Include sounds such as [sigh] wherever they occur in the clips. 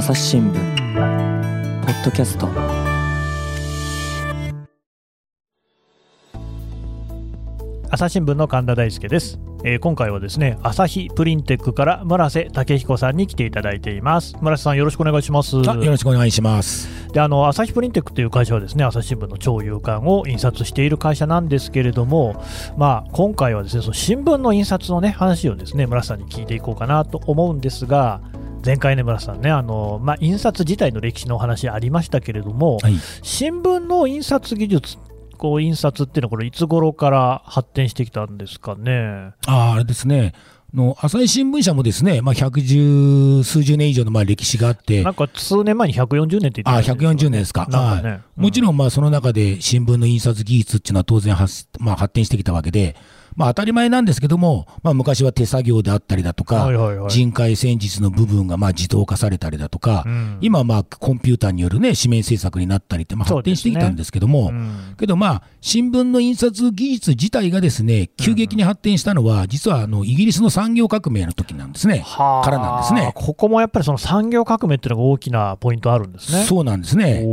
朝日新聞ポッドキャスト。朝日新聞の神田大輔です、えー今回はですね朝日プリンテックから村瀬武彦さんに来ていただいています。村瀬さんよろしくお願いします。あよろしくお願いします。であの朝日プリンテックという会社はですね朝日新聞の超有刊を印刷している会社なんですけれども、まあ、今回はですねその新聞の印刷の、ね、話をですね村瀬さんに聞いていこうかなと思うんですが前回ね村瀬さんねあの、まあ、印刷自体の歴史のお話ありましたけれども、はい。新聞の印刷技術こう印刷っていうのはこれいつ頃から発展してきたんですかね？ああれですね。の朝日新聞社もですね、まあ、百十数十年以上のまあ歴史があってなん、か数年前に140年って言ってたよね140年ですか、かねはいもちろんまあその中で新聞の印刷技術っていうのは当然発,、まあ、発展してきたわけで、まあ、当たり前なんですけども、まあ、昔は手作業であったりだとか、はいはいはい。人海戦術の部分がまあ自動化されたりだとか、うん。今はまあコンピューターによる、ね、紙面制作になったりってまあ発展してきたんですけども、うん。けどまあ、新聞の印刷技術自体がですね、急激に発展したのは、実はあのイギリスの産業革命の時なんですね。はあ。からなんですね。ここもやっぱりその産業革命っていうのが大きなポイントあるんですね。そうなんですね。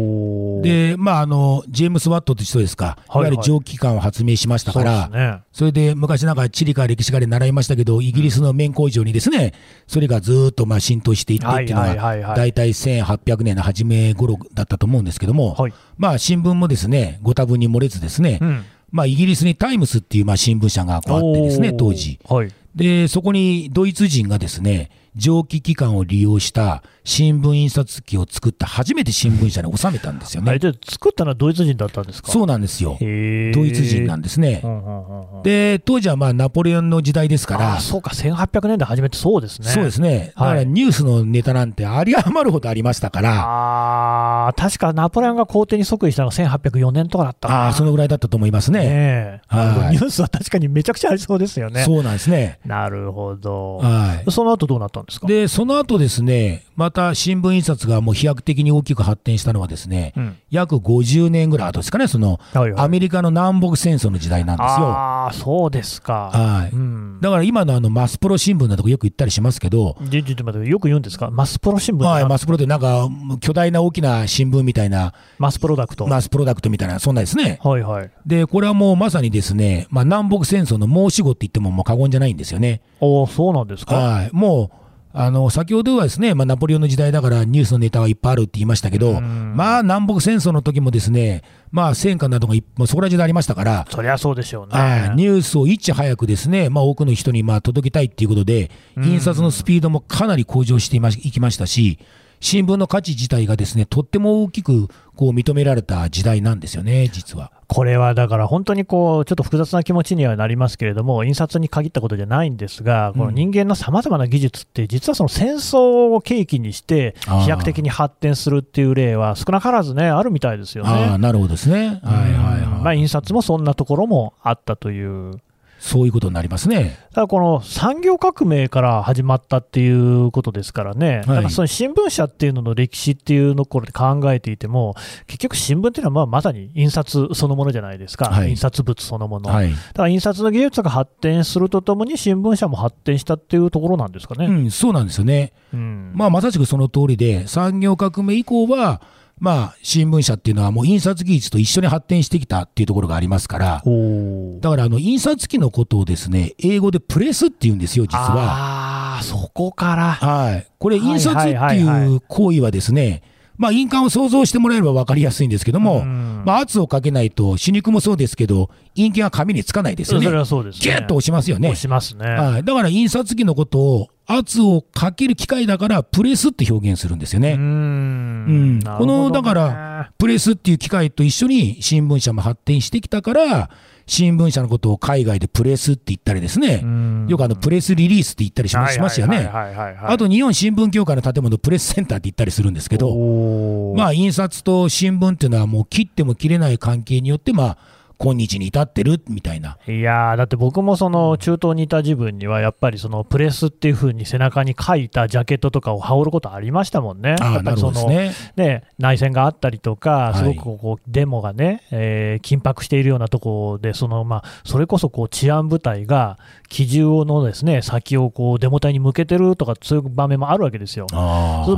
で、まあ、あの、ジェームス・ワットという人ですか、いはいはい。わゆる蒸気機関を発明しましたから、そね。それで昔なんか地理か歴史かで習いましたけど、イギリスの綿工場にですね、それがずーっとまあ浸透していってっていうのはいはいはいはは、い大体1800年の初め頃だったと思うんですけども、はい。まあ新聞もですね、ご多分に漏れずですね、うん。まあイギリスにタイムスっていうまあ新聞社がこうあってですね、当時。はい。で、そこにドイツ人がですね、蒸気機関を利用した新聞印刷機を作った初めて新聞社に収めたんですよね。あれで作ったのはドイツ人だったんですか？そうなんですよ。ドイツ人なんですねう。んうんうんうんで、当時はまあナポレオンの時代ですからあ、そうか、1800年代初めてそうですね。そうですね。だかはいらニュースのネタなんてあり余るほどありましたから、ああ、確かナポレオンが皇帝に即位したのが1804年とかだったああ、そのぐらいだったと思いますね。ねニュースは確かにめちゃくちゃありそうですよね。そうなんですね。なるほど。はい。その後どうなったんですか？で、その後ですね、また新聞印刷がもう飛躍的に大きく発展したのはですね、うん約50年ぐらい後ですかね、その、はいはいアメリカの南北戦争の時代なんですよ。ああ、そうですか。はいうん。だから今のあのマスプロ新聞などこよく言ったりしますけど、じちょっと待ってよく言うんですか？マスプロ新聞はい、何マスプロってなんか巨大な大きな新聞みたいな、マスプロダクト。マスプロダクトみたいな、そんなですね。はいはい。で、これはもうまさにですね、まあ、南北戦争の申し子って言ってももう過言じゃないんですよね。おお、そうなんですか？はい。もう、あの、先ほどはですね、まあ、ナポレオンの時代だからニュースのネタはいっぱいあるって言いましたけど、うんまあ、南北戦争の時もですね、まあ、戦火などがいもうそこら中でありましたから、そりゃそうでしょうね。はいニュースをいち早くですね、まあ、多くの人にまあ届けたいっていうことで、うん印刷のスピードもかなり向上していましいきましたし、新聞の価値自体がですね、とっても大きくこう認められた時代なんですよね、実は。これはだから本当にこう、ちょっと複雑な気持ちにはなりますけれども、印刷に限ったことじゃないんですが、この人間のさまざまな技術って、実はその戦争を契機にして、飛躍的に発展するっていう例は少なからずね、あるみたいですよね。なるほどですね。はいはいはい。まあ、印刷もそんなところもあったという。そういうことになりますね。ただこの産業革命から始まったっていうことですからね、はいかその新聞社っていうのの歴史っていうところで考えていても、結局、新聞っていうのはまあまさに印刷そのものじゃないですか、はい印刷物そのもの。はい。だから印刷の技術が発展するとともに、新聞社も発展したっていうところなんですかね。うん、そうなんですよね。うんまあ、まさしくその通りで、産業革命以降は、まあ、新聞社っていうのはもう印刷技術と一緒に発展してきたっていうところがありますから、だからあの印刷機のことをですね、英語でプレスって言うんですよ、実は。ああ、そこから。はい。これ、はい印刷ってはいう行為はですね、まあ、印鑑を想像してもらえれば分かりやすいんですけども、うんまあ、圧をかけないと、死肉もそうですけど、印鑑は紙につかないですよね。それはそうですね。ギュッと押しますよね押。しますね。はい。だから印刷機のことを圧をかける機械だから、プレスって表現するんですよね。うーん。ね。このだから、プレスっていう機械と一緒に新聞社も発展してきたから、新聞社のことを海外でプレスって言ったりですね、よくあのプレスリリースって言ったりしますよね。はいはいあと日本新聞協会の建物プレスセンターって言ったりするんですけど、まあ印刷と新聞っていうのはもう切っても切れない関係によって、まあ今日に至ってるみたいな。いやーだって僕もその中東にいた時分には、やっぱりそのプレスっていう風に背中に書いたジャケットとかを羽織ることありましたもんね。やっぱりそのねね内戦があったりとか、いすごくこうデモがね、えー緊迫しているようなところで、そのまあそれこそこう治安部隊が機銃のですね先をこうデモ隊に向けてるとか、そういう場面もあるわけですよ。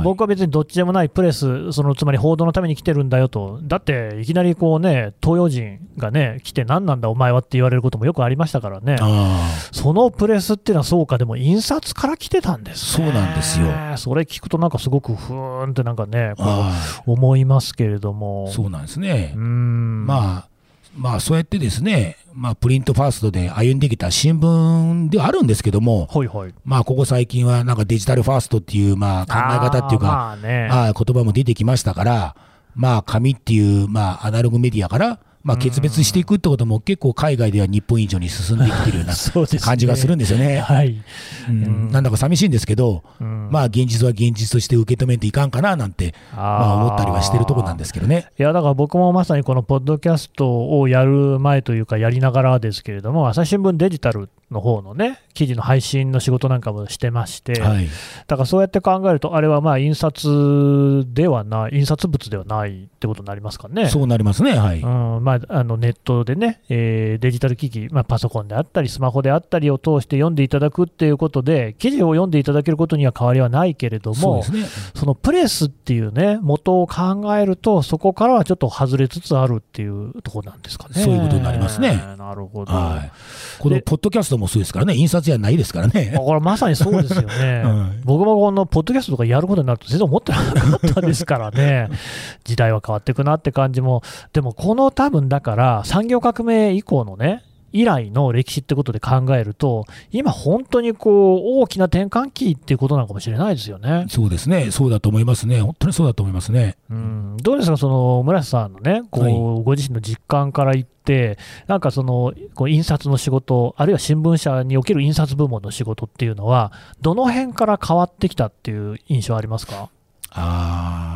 僕は別にどっちでもないプレス、そのつまり報道のために来てるんだよと、だっていきなりこうね、東洋人がね、来て、何なんだ、お前はって言われることもよくありましたからね、あそのプレスっていうのはそうか、でも印刷から来てたんですね。そうなんですよ。それ聞くと、なんかすごくふーんってなんかね、こあう思いますけれども、ーそうなんですね。うーん。まあ、まあ、そうやってですね、まあ、プリントファーストで歩んできた新聞ではあるんですけども、ほいほい、まあ、ここ最近はなんかデジタルファーストっていう、まあ、考え方っていうか、まあね、まあ、言葉も出てきましたから、まあ、紙っていう、まあ、アナログメディアから、まあ、決別していくってことも結構海外では日本以上に進んできてるような感じがするんですよね。はい、うん。なんだか寂しいんですけど、うん。まあ、現実は現実として受け止めていかんかななんて、まあ、思ったりはしてるとこなんですけどね。いやだから僕もまさにこのポッドキャストをやる前というか、やりながらですけれども、朝日新聞デジタルの方のね、記事の配信の仕事なんかもしてまして、はい。だからそうやって考えると、あれはまあ印刷ではない、印刷物ではないってことになりますかね。そうなりますね。はい。うんまあ、あのネットでね、えーデジタル機器、まあ、パソコンであったり、スマホであったりを通して読んでいただくっていうことで、記事を読んでいただけることには変わりはないけれども、そうですね。そのプレスっていうね、元を考えると、そこからはちょっと外れつつあるっていうところなんですかね。そういうことになりますねなるほど。はい。このポッドキャストもそうですからね、印刷じゃないですからね。あこれまさにそうですよね、は [laughs] い僕もこのポッドキャストとかやることになると全然思ってなかったですからね、[laughs] 時代は変わっていくなって感じも、でもこの多分だから、産業革命以降のね、以来の歴史ってことで考えると、今、本当にこう大きな転換期っていうことなのかもしれないですよね。そうですね。そうだと思いますね。本当にそうだと思いますね。うん、どうですか、その村瀬さんのね、こうはいご自身の実感から言って、なんかそのこう印刷の仕事、あるいは新聞社における印刷部門の仕事っていうのは、どの辺から変わってきたっていう印象ありますか、あ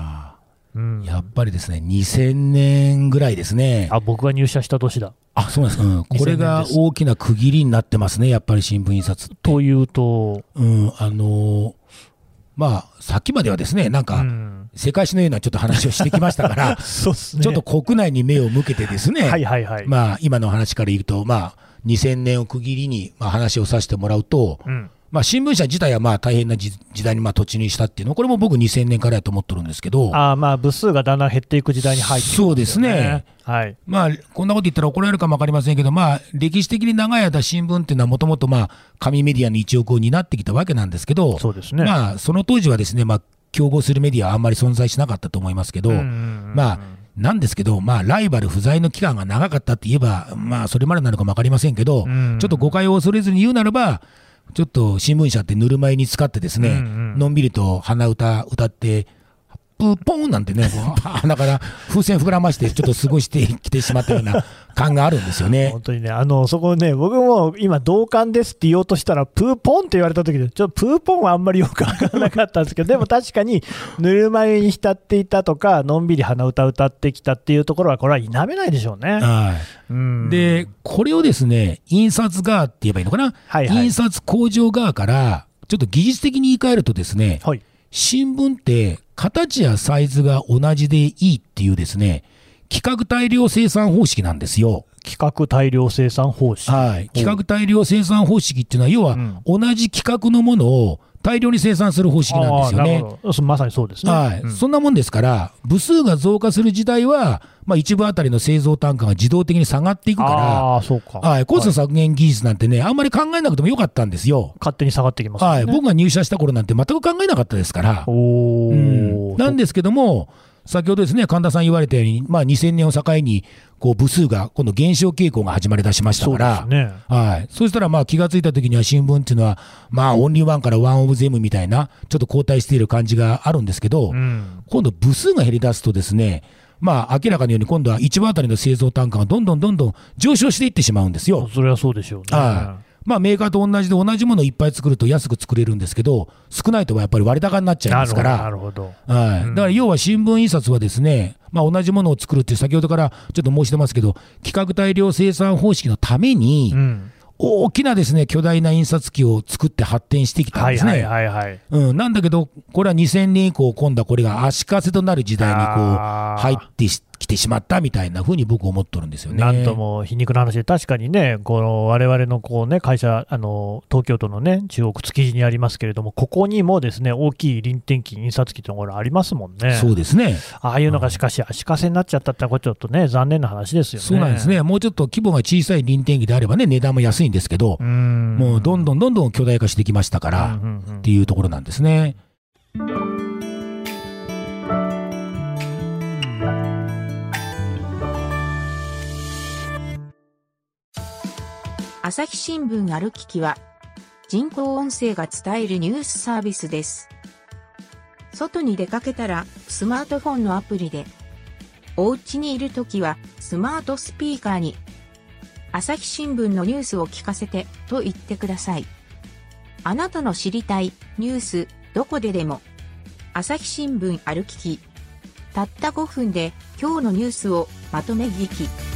うんあ、やっぱりですね、2000年ぐらいですね。あ僕が入社した年だ。あ、そうなんですか。うん、これが大きな区切りになってますね、やっぱり新聞印刷。というと、うん、あのーまあ、さっきまではですね、なんうか、ん、世界史のようなちょっと話をしてきましたから、[laughs] そうっすね。ちょっと国内に目を向けてですね、はいはいはい。まあ、今の話から言うと、まあ、2000年を区切りに、まあ、話をさせてもらうと、うんまあ、新聞社自体はまあ大変な時時代にまあ突入したっていうのは、これも僕2000年からやと思ってるんですけど、あーまあ部数がだんだん減っていく時代に入ってくるそうですね。はい。まあ、こんなこと言ったら怒られるかもわかりませんけど、まあ、歴史的に長い間新聞っていうのはもともとまあ、紙メディアの一翼を担ってきたわけなんですけど、そうですね。まあ、その当時はですね、まあ、競合するメディアはあんまり存在しなかったと思いますけど、まあ、なんですけど、まあ、ライバル不在の期間が長かったって言えば、まあ、それまでなのかもわかりませんけど、うんちょっと誤解を恐れずに言うならば、ちょっと新聞社ってぬるま湯に使ってですね、うんうん。のんびりと鼻歌歌って、プーポーンなんてね、こう鼻から風船膨らまして、ちょっと過ごしてきてしまったような感があるんですよね。本。当にね、あのそこね、僕も今、同感ですって言おうとしたら、プーポンって言われた時で、ちょっとプーポンはあんまりよく分からなかったんですけど、でも確かに、ぬるま湯に浸っていたとか、のんびり鼻歌歌ってきたっていうところは、これは否めないでしょうね。はい。うん。で、これをですね、印刷側って言えばいいのかな、はいはい。印刷工場側から、ちょっと技術的に言い換えるとですね、はい、新聞って形やサイズが同じでいいっていうですね、企画大量生産方式なんですよ。企画大量生産方式。はい。企画大量生産方式っていうのは、要は同じ企画のものを大量に生産する方式なんですよねまさにそうですね。はい、うんそんなもんですから、部数が増加する時代は、まあ、一部あたりの製造単価が自動的に下がっていくかああ、そうか。ら、はい、コスト削減技術なんてね、あんまり考えなくてもよかったんですよ。勝手に下がってきますよね。はい、僕が入社した頃なんて全く考えなかったですから。おうんーなんですけども、先ほどですね、神田さん言われたように、まあ、2000年を境に、こう部数が今度減少傾向が始まりだしましたそうから、ですね。はい、そしたらまあ気がついた時には新聞っていうのは、まあ、オンリーワンからワンオブゼムみたいな、ちょっと後退している感じがあるんですけど、うん。今度、部数が減り出すとですね、まあ、明らかにように今度は1部あたりの製造単価がどんどんどんどん上昇していってしまうんですよ。それはそうでしょうね。はいまあ、メーカーと同じで同じものをいっぱい作ると安く作れるんですけど、少ないとやっぱり割高になっちゃいますから、なるほど。はいうんだから要は新聞印刷はですね、まあ、同じものを作るっていう先ほどからちょっと申してますけど、規格大量生産方式のために、うん。大きなですね巨大な印刷機を作って発展してきたんですね。なんだけど、これは2000年以降、今度はこれが足かせとなる時代にこう入ってきてしまったみたいなふうに僕、思っとるんですよね。なんとも皮肉な話で、確かにね、この我々のこうね会社あの、東京都のね、中央区築地にありますけれども、ここにもですね大きい臨転機、印刷機というところありますもんね。そうですね。ああいうのがしかし足かせになっちゃったってのは、ちょっとね、残念な話ですよね。そうなんですね。もうちょっと規模が小さい臨転機であればね、値段も安いんですけどう、ん。もうどんどんどんどん巨大化してきましたから、っていうところなんですね。朝日新聞歩ききは、人工音声が伝えるニュースサービスです。外に出かけたら、スマートフォンのアプリで、お家にいるときは、スマートスピーカーに、朝日新聞のニュースを聞かせて、と言ってください。あなたの知りたい、ニュース、どこででも、朝日新聞歩きき。たった5分で、今日のニュースをまとめ聞き。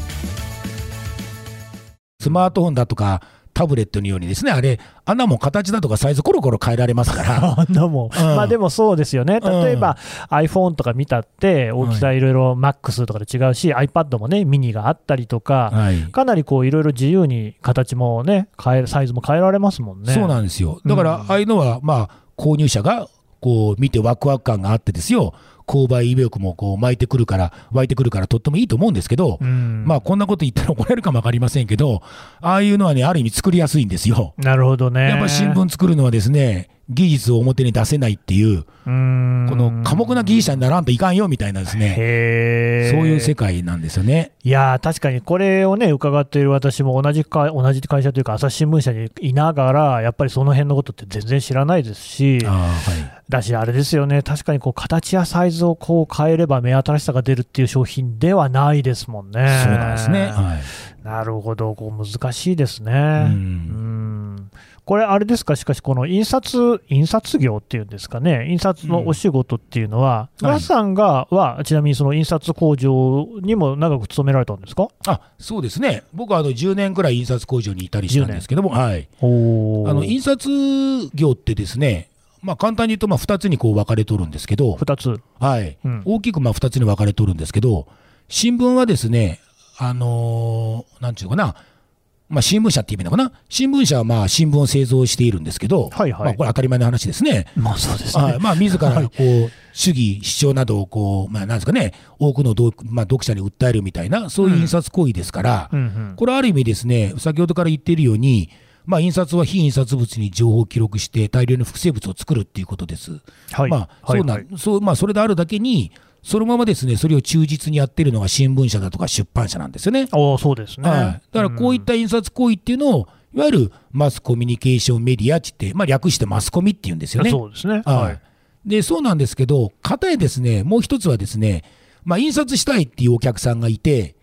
スマートフォンだとか、タブレットのようにですね、あれ、穴も形だとかサイズコロコロ変えられますから。あんなもん、うんまあでもそうですよね、例えば、iPhone とか見たって、大きさいろいろ MAX とかで違うし、iPad もね、ミニがあったりとか、はい。かなりこういろいろ自由に形もね、変えサイズも変えられますもんね。そうなんですよ。だから、うんああいうのは、まあ、購入者が、こう、見てワクワク感があってですよ、購買意欲もこう巻いてくるから、湧いてくるから、とってもいいと思うんですけど、うんまあ、こんなこと言ったら怒られるかもわかりませんけど、ああいうのはね、ある意味作りやすいんですよ。なるほどね。やっぱり新聞作るのはですね、技術を表に出せないっていう、うんこの寡黙な技術者にならんといかんよみたいなですね、そういう世界なんですよね。いやー確かにこれをね伺っている私も同じか同じ会社というか朝日新聞社にいながらやっぱりその辺のことって全然知らないですしああはいだしあれですよね。確かにこう形やサイズをこう変えれば目新しさが出るっていう商品ではないですもんね。そうなんですね。はい。なるほど。こう難しいですね。うん。うん。これ、あれですか、しかし、この印刷、印刷業っていうんですかね、印刷のお仕事っていうのは、うん。さんがは、ちなみにその印刷工場にも長く勤められたんですか？あそうですね、僕はあの10年くらい印刷工場にいたりしたんですけども、はい、おあの印刷業ってですね、まあ、簡単に言うとまあ2つにこう分かれとるんですけど、2つ。はい。うん。大きくまあ2つに分かれとるんですけど、新聞はですね、あのーなんていうのかな、まあ、新聞社って言えばいいのかな、新聞社はまあ新聞を製造しているんですけど、はいはい。まあ、これ当たり前の話ですね。まあそうですね。はい、まあ自らこう、主義、主張などをこう、まあ、なんですかね、多くの読,、まあ、読者に訴えるみたいな、そういう印刷行為ですから、うんうん。これはある意味ですね、先ほどから言っているように、まあ、印刷は非印刷物に情報を記録して、大量の複製物を作るっていうことです。はい。まあ、そうな、はいはいそう、まあ、それであるだけに、そのままですね、それを忠実にやってるのが新聞社だとか出版社なんですよね。そうですね。はい、だからこういった印刷行為っていうのを、いわゆるマスコミュニケーションメディアって言って、まあ、略してマスコミっていうんですよね。そうですね。ははいい。で、そうなんですけど、かたやですね、もう一つはですね、まあ、印刷したいっていうお客さんがいて、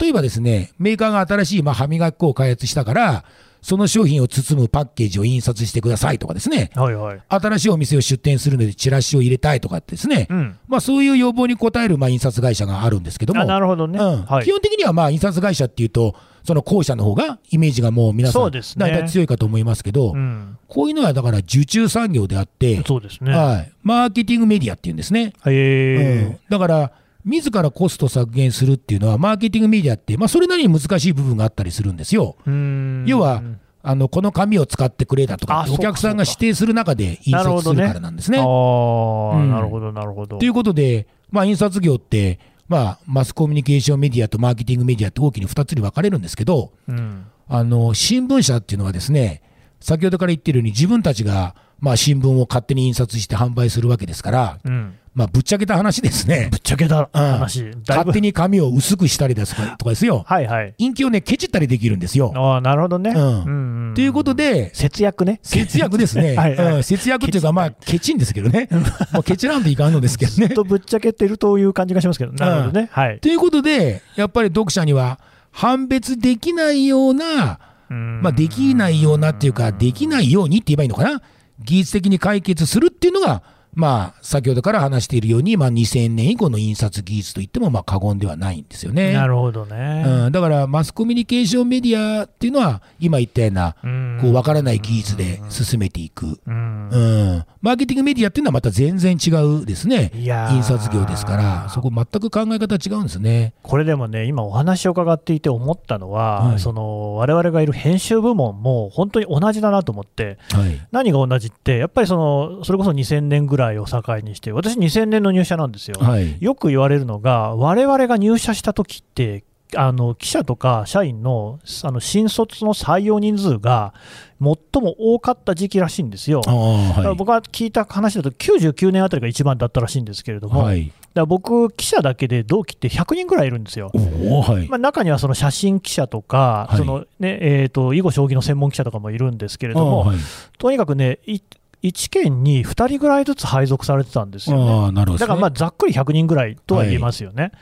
例えばですね、メーカーが新しいまあ歯磨き粉を開発したから、その商品を包むパッケージを印刷してくださいとかですね、はいはい。新しいお店を出店するのでチラシを入れたいとかってですね、うん。まあ、そういう要望に応えるまあ印刷会社があるんですけども、あなるほどね。うんはい基。本的にはまあ印刷会社っていうと、その後者の方がイメージがもう皆さん、そうですね大体強いかと思いますけど、うん。こういうのはだから受注産業であって、そうですね。はい、マーケティングメディアっていうんですね。へうえん。だから、自らコスト削減するっていうのは、マーケティングメディアって、まあ、それなりに難しい部分があったりするんですよ。うん要は、あのこの紙を使ってくれだとかお客さんが指定する中で印刷するからなんですね。なるほど、なるほど。ということで、まあ、印刷業って、まあ、マスコミュニケーションメディアとマーケティングメディアって大きに2つに分かれるんですけど、うん。あの新聞社っていうのはですね、先ほどから言ってるように、自分たちが、まあ、新聞を勝手に印刷して販売するわけですから、うん。まあ、ぶっちゃけた話ですねぶ、っちゃけたうん話。だいぶ勝手に紙を薄くしたりですとかとかですよ、はいはい。インキをね、ケチったりできるんですよ。ああ、なるほどね。うんうんうんということで、節約ね。節約ですね、[laughs] はいはいうん節約っていうか、まあ、ケチんですけどね、[laughs] もうケチなんといかんのですけどねずっ。とぶっちゃけてるという感じがしますけど、なるほどね。はい。ということで、やっぱり読者には判別できないようなまあ、できないようなっていうか、できないようにって言えばいいのかな、技術的に解決するっていうのが、まあ、先ほどから話しているように、まあ、2000年以降の印刷技術といってもまあ過言ではないんですよね。なるほどね、うん、だからマスコミュニケーションメディアっていうのは、今言ったような、こう分からない技術で進めていく、うん。うん、マーケティングメディアっていうのはまた全然違うですね、印刷業ですから、そこ、全く考え方違うんですね。これでもね、今お話を伺っていて思ったのは、はい。その我々がいる編集部門も本当に同じだなと思って、はい。何が同じって、やっぱりそのそれこそ2000年ぐらいを境にして、私、2000年の入社なんですよ。はい。よく言われるのが、我々が入社した時って、あの記者とか社員のあの新卒の採用人数が最も多かった時期らしいんですよ。はい。僕が聞いた話だと、99年あたりが一番だったらしいんですけれども、はい、僕、記者だけで同期って100人ぐらいいるんですよ。はい。まあ、中にはその写真記者とか、はい。そのねえー、と囲碁将棋の専門記者とかもいるんですけれども、とにかくね、い1県に2人ぐらいずつ配属されてたんですよね。ねだからまあざっくり100人ぐらいとは言えますよね。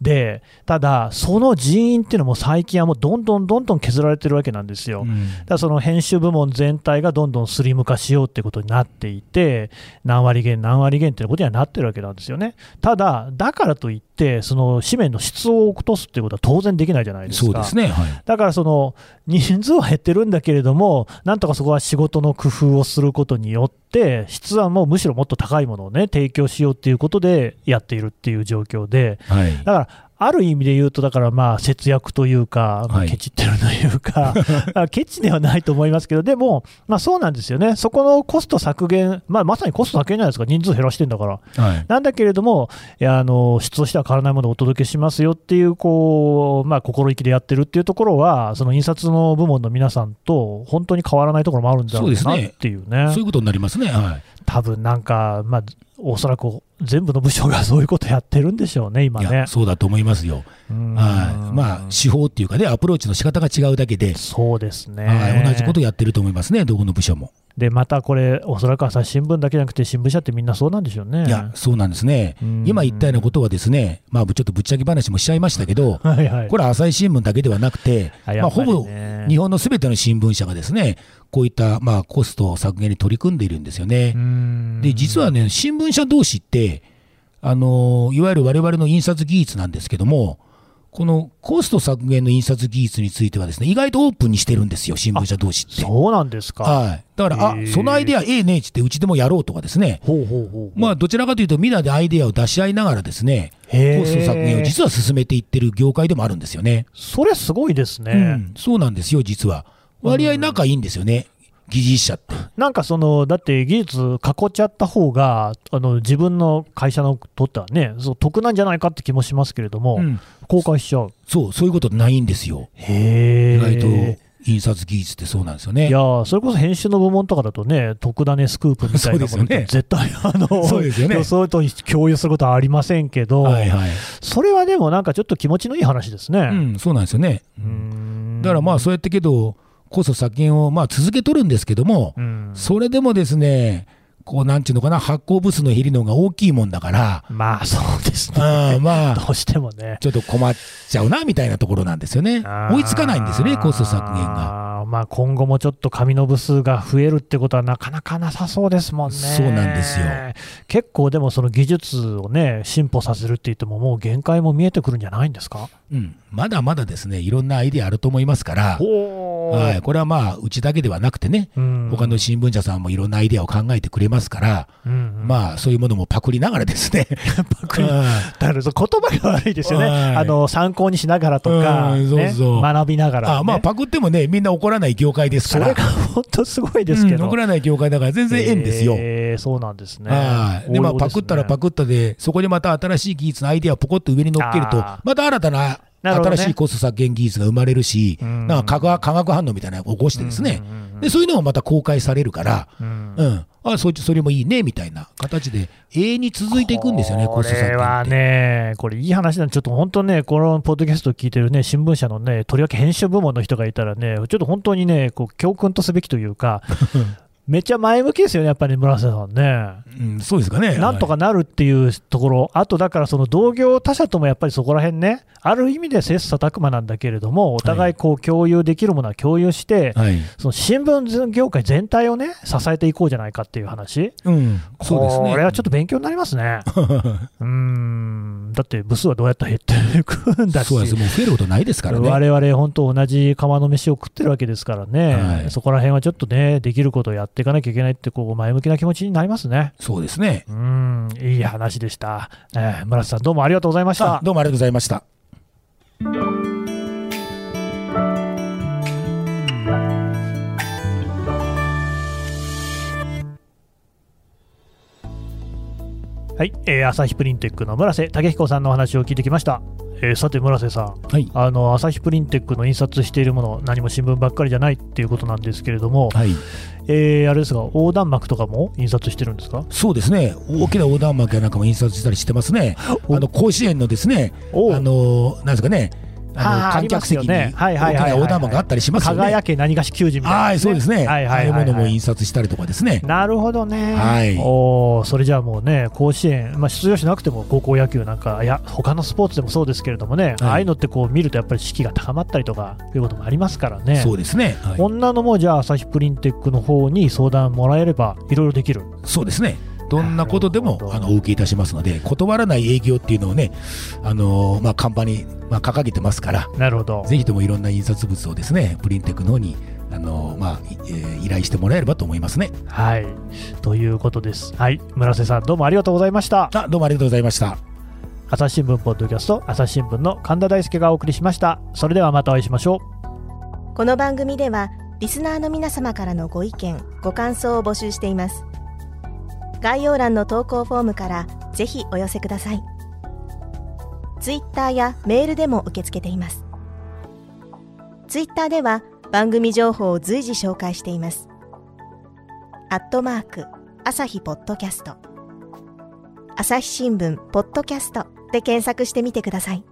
で、ただ、その人員っていうのも最近はもうどんどんどんどん削られてるわけなんですよ。うんだからその編集部門全体がどんどんスリム化しようってことになっていて、何割減、何割減っていうことにはなってるわけなんですよね。ただ、だからといって、その紙面の質を落とすっていうことは当然できないじゃないですか。そうですね、はい、だからその人数は減ってるんだけれども、なんとかそこは仕事の工夫をすることによって、質はもうむしろもっと高いものをね、提供しようっていうことでやっているっていう状況で、はい。だから、ある意味で言うと、だからまあ節約というか、まあはい。ケチってるというか、[laughs] あケチではないと思いますけど、でも、まあ、そうなんですよね、そこのコスト削減、まあ、まさにコスト削減じゃないですか、人数減らしてんだから。はい。なんだけれども、あの質としては変わらないものをお届けしますよっていう、こうまあ、心意気でやってるっていうところは、その印刷の部門の皆さんと本当に変わらないところもあるんだろうなっていうね、そういうことになりますね、はい、多分なんか、まあ、おそらく全部の部署がそういうことやってるんでしょうね、今ね。そうだと思いますよ、うん。はい。まあ、手法っていうかね、アプローチの仕方が違うだけで、そうですね、はい、同じことやってると思いますね、どこの部署も。でまたこれ、おそらく朝日新聞だけじゃなくて、新聞社ってみんなそうなんでしょうね。いや、そうなんですね。うん、今言ったようなことはですね、まあ、ちょっとぶっちゃけ話もしちゃいましたけど、はいはい、これは朝日新聞だけではなくて、まあ、ほり日本のすべての新聞社がですね、こういったまあコスト削減に取り組んでいるんですよね。うんで、実はね、新聞社同士って、あのいわゆる我々の印刷技術なんですけども、このコスト削減の印刷技術についてはですね、意外とオープンにしてるんですよ、新聞社同士って。そうなんですか。はい。だから、あそのアイデアええねっつって、うちでもやろうとかですね。ほうほうほうまあ、どちらかというと、みんなでアイデアを出し合いながらですね、コスト削減を実は進めていってる業界でもあるんですよね。それすごいですね。うん、そうなんですよ、実は。割合仲いいんですよね、技術者って。なんかその、だって技術囲っちゃった方が、あの自分の会社のとってはね、そう得なんじゃないかって気もしますけれども、うん公開しちゃう。そう、そういうことないんですよ。へ意外とえ。印刷技術ってそうなんですよね。いやーそれこそ編集の部門とかだとね、特ダネスクープみたいなもの絶対、あの、そうですよね予想と共有することはありませんけど、はいはい。それはでもなんかちょっと気持ちのいい話ですね。うん、そうなんですよね。うんだからまあ、そうやってけど、コスト削減をまあ続けとるんですけども、うんそれでもですね、こうなんていうのかな、発行部数の減りの方が大きいもんだから、まあそうですね。うんまあ、どうしてもね。ちょっと困っちゃうなみたいなところなんですよね。追いつかないんですよね、コスト削減が。まあ、今後もちょっと紙の部数が増えるってことはなかなかなさそうですもんね。そうなんですよ結構でもその技術をね、進歩させるって言っても、もう限界も見えてくるんじゃないんですか？うん、まだまだですね、いろんなアイデアあると思いますから、おはい、これはまあ、うちだけではなくてね、うん。他の新聞社さんもいろんなアイデアを考えてくれますから、うんうん。まあ、そういうものもパクリながらですね、[laughs] パクリうん。だからその言葉が悪いですよね、はい。あの参考にしながらとか、うんねそうそう。学びながら、ね、あまあ、パクってもね、みんな怒らない業界ですから、それが本当すごいですけど、うん怒らない業界だから全然縁ですよ。えーそうなんですね。はい。でまあ、パクったらパククったで、そこにまた新しい技術のアイデアをポコッと上に乗っけるとまた新たな新しいコスト削減技術が生まれるし、うん。なんか化学反応みたいなのを起こしてですね、でそういうのもまた公開されるから、うん。うん、あそそれもいいねみたいな形で、永遠に続いていくんですよね、コこれは。ね、これいい話なんで、ちょっと本当ね、このポッドキャストを聞いてるね、新聞社のね、とりわけ編集部門の人がいたらね、ちょっと本当にね、こう教訓とすべきというか、[laughs] めっちゃ前向きですよね、やっぱり村瀬さんね。うん、そうですかね。なんとかなるっていうところ、あとだからその同業他社ともやっぱりそこら辺ね、ある意味で切磋琢磨なんだけれども、お互いこう共有できるものは共有して、はい。はい。その新聞業界全体をね、支えていこうじゃないかっていう話、うん、そうですね。これはちょっと勉強になりますね。[laughs] うーん、だって部数はどうやったら減っていくんだし。そうです。もう増えることないですからね。我々、本当、同じ釜の飯を食ってるわけですからね、はいそこら辺はちょっとね、できることをやっていかなきゃいけないって、こう前向きな気持ちになりますね。そうですね。うーん、いい話でした。えー村瀬さん、どうもありがとうございましたあ。どうもありがとうございました。はい、えー、朝日プリンテックの村瀬武彦さんのお話を聞いてきました。えーさて、村瀬さん、はい。あの朝日プリンテックの印刷しているもの、何も新聞ばっかりじゃないっていうことなんですけれども、はい。えーあれですが、横断幕とかも印刷してるんですか？そうですね。大きな横断幕やなんかも印刷したりしてますね。おあの、甲子園のですね、おあの、なんですかね、あの、観客席に大きな横断幕があったりしますよね。輝け何がし球児みたいな、はい、そうですね。はいはいはいはいものも印刷したりとかですね。なるほどね、はいおーそれじゃあもうね、甲子園、まあ、出場しなくても高校野球なんか、いや、他のスポーツでもそうですけれどもね、ああいうのってこう見ると、やっぱり士気が高まったりとかいうこともありますからね、そうですね。はいこんなのもじゃあ、朝日プリンテックの方に相談もらえれば、いろいろできる、そうですね。どんなことでもあのお受けいたしますので、断らない営業っていうのをね、あのまあ、看板に、まあ、掲げてますから、なるほど、ぜひともいろんな印刷物をですね、プリンテックの方に、あのまあいえー依頼してもらえればと思いますね。はい、ということです。はい、村瀬さん、どうもありがとうございました。あどうもありがとうございました。朝日新聞ポッドキャスト、朝日新聞の神田大輔がお送りしました。それではまたお会いしましょう。この番組ではリスナーの皆様からのご意見ご感想を募集しています概要欄の投稿フォームからぜひお寄せください。ツイッターやメールでも受け付けています。ツイッターでは番組情報を随時紹介しています。アットマーク朝日ポッドキャスト。朝日新聞ポッドキャストで検索してみてください。